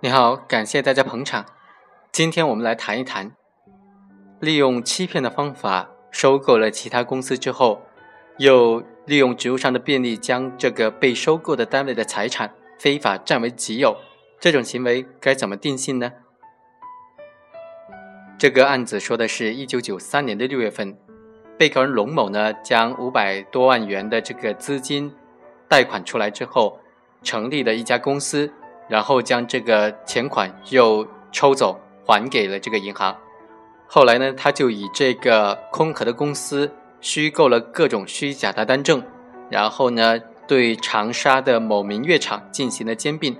你好，感谢大家捧场。今天我们来谈一谈，利用欺骗的方法收购了其他公司之后，又利用职务上的便利将这个被收购的单位的财产非法占为己有，这种行为该怎么定性呢？这个案子说的是一九九三年的六月份，被告人龙某呢将五百多万元的这个资金贷款出来之后，成立了一家公司。然后将这个钱款又抽走，还给了这个银行。后来呢，他就以这个空壳的公司虚构了各种虚假的单证，然后呢，对长沙的某明月厂进行了兼并。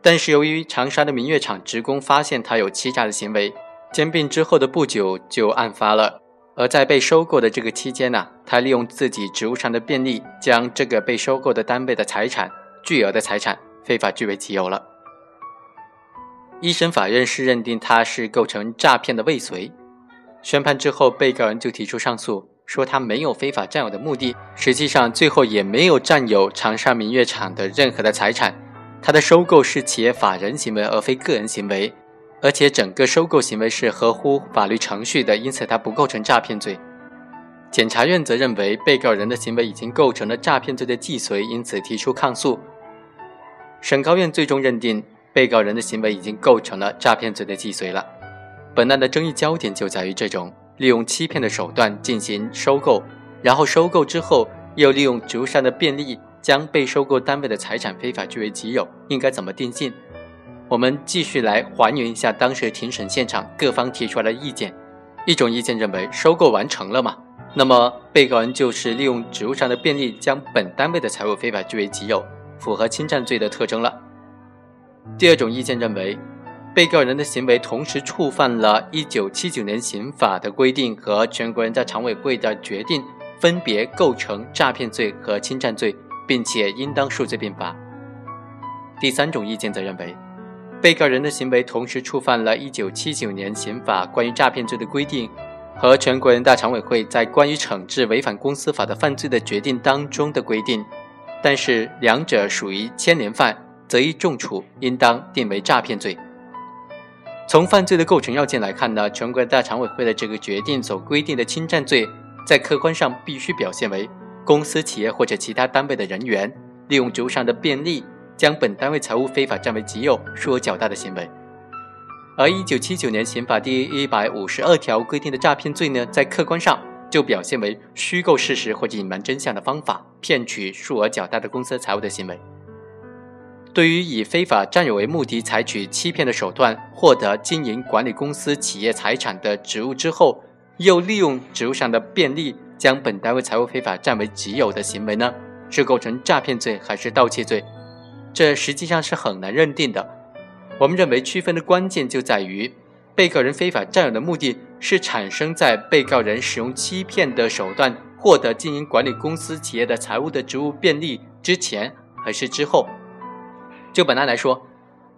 但是由于长沙的明月厂职工发现他有欺诈的行为，兼并之后的不久就案发了。而在被收购的这个期间呢，他利用自己职务上的便利，将这个被收购的单位的财产，巨额的财产。非法据为己有了。一审法院是认定他是构成诈骗的未遂。宣判之后，被告人就提出上诉，说他没有非法占有的目的，实际上最后也没有占有长沙明月厂的任何的财产。他的收购是企业法人行为，而非个人行为，而且整个收购行为是合乎法律程序的，因此他不构成诈骗罪。检察院则认为被告人的行为已经构成了诈骗罪的既遂，因此提出抗诉。省高院最终认定，被告人的行为已经构成了诈骗罪的既遂了。本案的争议焦点就在于这种利用欺骗的手段进行收购，然后收购之后又利用职务上的便利将被收购单位的财产非法据为己有，应该怎么定性？我们继续来还原一下当时庭审现场各方提出来的意见。一种意见认为，收购完成了嘛，那么被告人就是利用职务上的便利将本单位的财物非法据为己有。符合侵占罪的特征了。第二种意见认为，被告人的行为同时触犯了一九七九年刑法的规定和全国人大常委会的决定，分别构成诈骗罪和侵占罪，并且应当数罪并罚。第三种意见则认为，被告人的行为同时触犯了一九七九年刑法关于诈骗罪的规定和全国人大常委会在关于惩治违反公司法的犯罪的决定当中的规定。但是两者属于牵连犯，则一重处，应当定为诈骗罪。从犯罪的构成要件来看呢，全国人大常委会的这个决定所规定的侵占罪，在客观上必须表现为公司、企业或者其他单位的人员利用职务上的便利，将本单位财物非法占为己有，数额较大的行为。而一九七九年刑法第一百五十二条规定的诈骗罪呢，在客观上。就表现为虚构事实或者隐瞒真相的方法，骗取数额较大的公司财物的行为。对于以非法占有为目的，采取欺骗的手段获得经营管理公司企业财产的职务之后，又利用职务上的便利将本单位财物非法占为己有的行为呢？是构成诈骗罪还是盗窃罪？这实际上是很难认定的。我们认为区分的关键就在于。被告人非法占有的目的是产生在被告人使用欺骗的手段获得经营管理公司企业的财务的职务便利之前还是之后？就本案来说，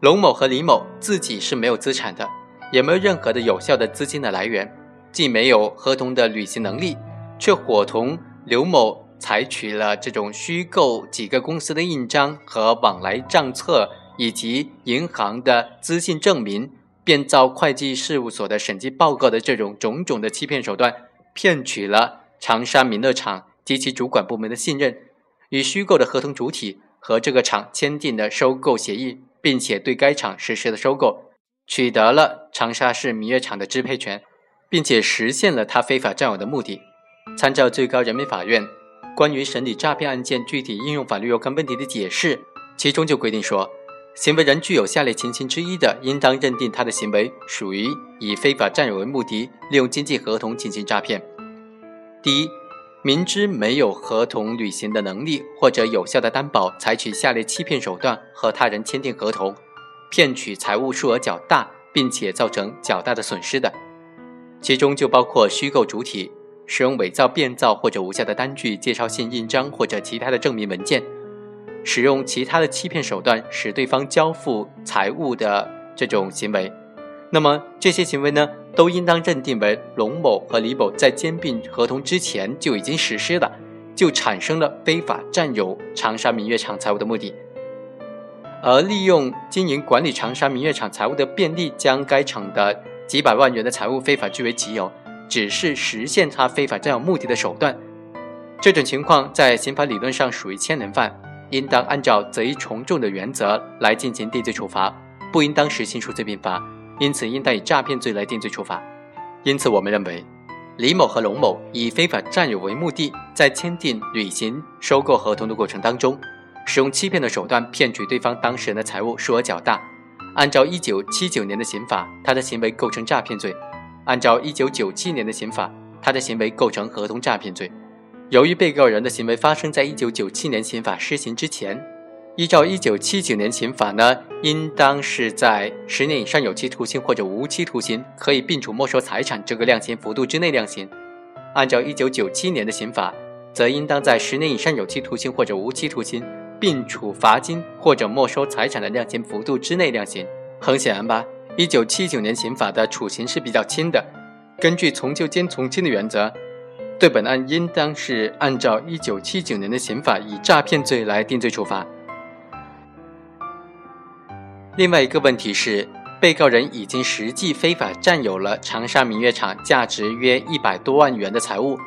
龙某和李某自己是没有资产的，也没有任何的有效的资金的来源，既没有合同的履行能力，却伙同刘某采取了这种虚构几个公司的印章和往来账册以及银行的资信证明。编造会计事务所的审计报告的这种种种的欺骗手段，骗取了长沙民乐厂及其主管部门的信任，与虚构的合同主体和这个厂签订的收购协议，并且对该厂实施了收购，取得了长沙市民乐厂的支配权，并且实现了他非法占有的目的。参照最高人民法院关于审理诈骗案件具体应用法律若干问题的解释，其中就规定说。行为人具有下列情形之一的，应当认定他的行为属于以非法占有为目的，利用经济合同进行诈骗。第一，明知没有合同履行的能力或者有效的担保，采取下列欺骗手段和他人签订合同，骗取财物数额较大，并且造成较大的损失的，其中就包括虚构主体，使用伪造、变造或者无效的单据、介绍信、印章或者其他的证明文件。使用其他的欺骗手段使对方交付财物的这种行为，那么这些行为呢，都应当认定为龙某和李某在兼并合同之前就已经实施了，就产生了非法占有长沙明月厂财物的目的。而利用经营管理长沙明月厂财务的便利，将该厂的几百万元的财物非法据为己有，只是实现他非法占有目的的手段。这种情况在刑法理论上属于牵连犯，应当按照贼从重的原则来进行定罪处罚，不应当实行数罪并罚，因此应当以诈骗罪来定罪处罚。因此，我们认为，李某和龙某以非法占有为目的，在签订、履行收购合同的过程当中，使用欺骗的手段骗取对方当事人的财物，数额较大。按照一九七九年的刑法，他的行为构成诈骗罪；按照一九九七年的刑法，他的行为构成合同诈骗罪。由于被告人的行为发生在一九九七年刑法施行之前，依照一九七九年刑法呢，应当是在十年以上有期徒刑或者无期徒刑可以并处没收财产这个量刑幅度之内量刑；按照一九九七年的刑法，则应当在十年以上有期徒刑或者无期徒刑并处罚金或者没收财产的量刑幅度之内量刑。很显然吧，一九七九年刑法的处刑是比较轻的，根据从旧兼从轻的原则。对本案应当是按照一九七九年的刑法以诈骗罪来定罪处罚。另外一个问题是，被告人已经实际非法占有了长沙明月厂价值约一百多万元的财物，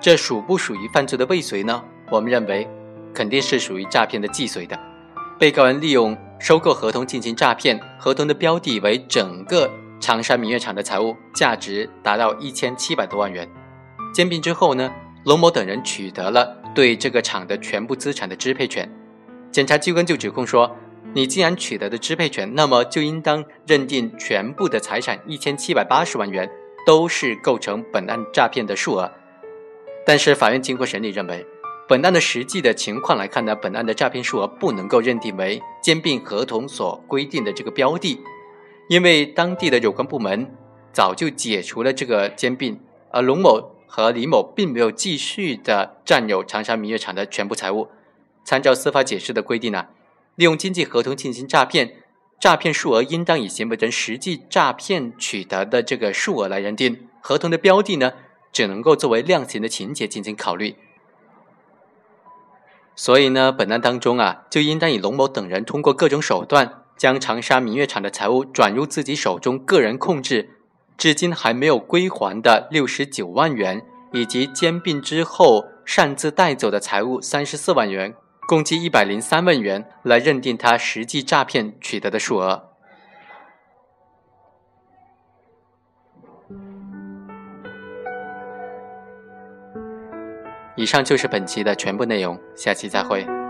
这属不属于犯罪的未遂呢？我们认为，肯定是属于诈骗的既遂的。被告人利用收购合同进行诈骗，合同的标的为整个长沙明月厂的财物，价值达到一千七百多万元。兼并之后呢，龙某等人取得了对这个厂的全部资产的支配权。检察机关就指控说，你既然取得的支配权，那么就应当认定全部的财产一千七百八十万元都是构成本案诈骗的数额。但是法院经过审理认为，本案的实际的情况来看呢，本案的诈骗数额不能够认定为兼并合同所规定的这个标的，因为当地的有关部门早就解除了这个兼并，而龙某。和李某并没有继续的占有长沙明月厂的全部财物。参照司法解释的规定呢，利用经济合同进行诈骗，诈骗数额应当以行为人实际诈骗取得的这个数额来认定。合同的标的呢，只能够作为量刑的情节进行考虑。所以呢，本案当中啊，就应当以龙某等人通过各种手段，将长沙明月厂的财物转入自己手中，个人控制。至今还没有归还的六十九万元，以及兼并之后擅自带走的财物三十四万元，共计一百零三万元，来认定他实际诈骗取得的数额。以上就是本期的全部内容，下期再会。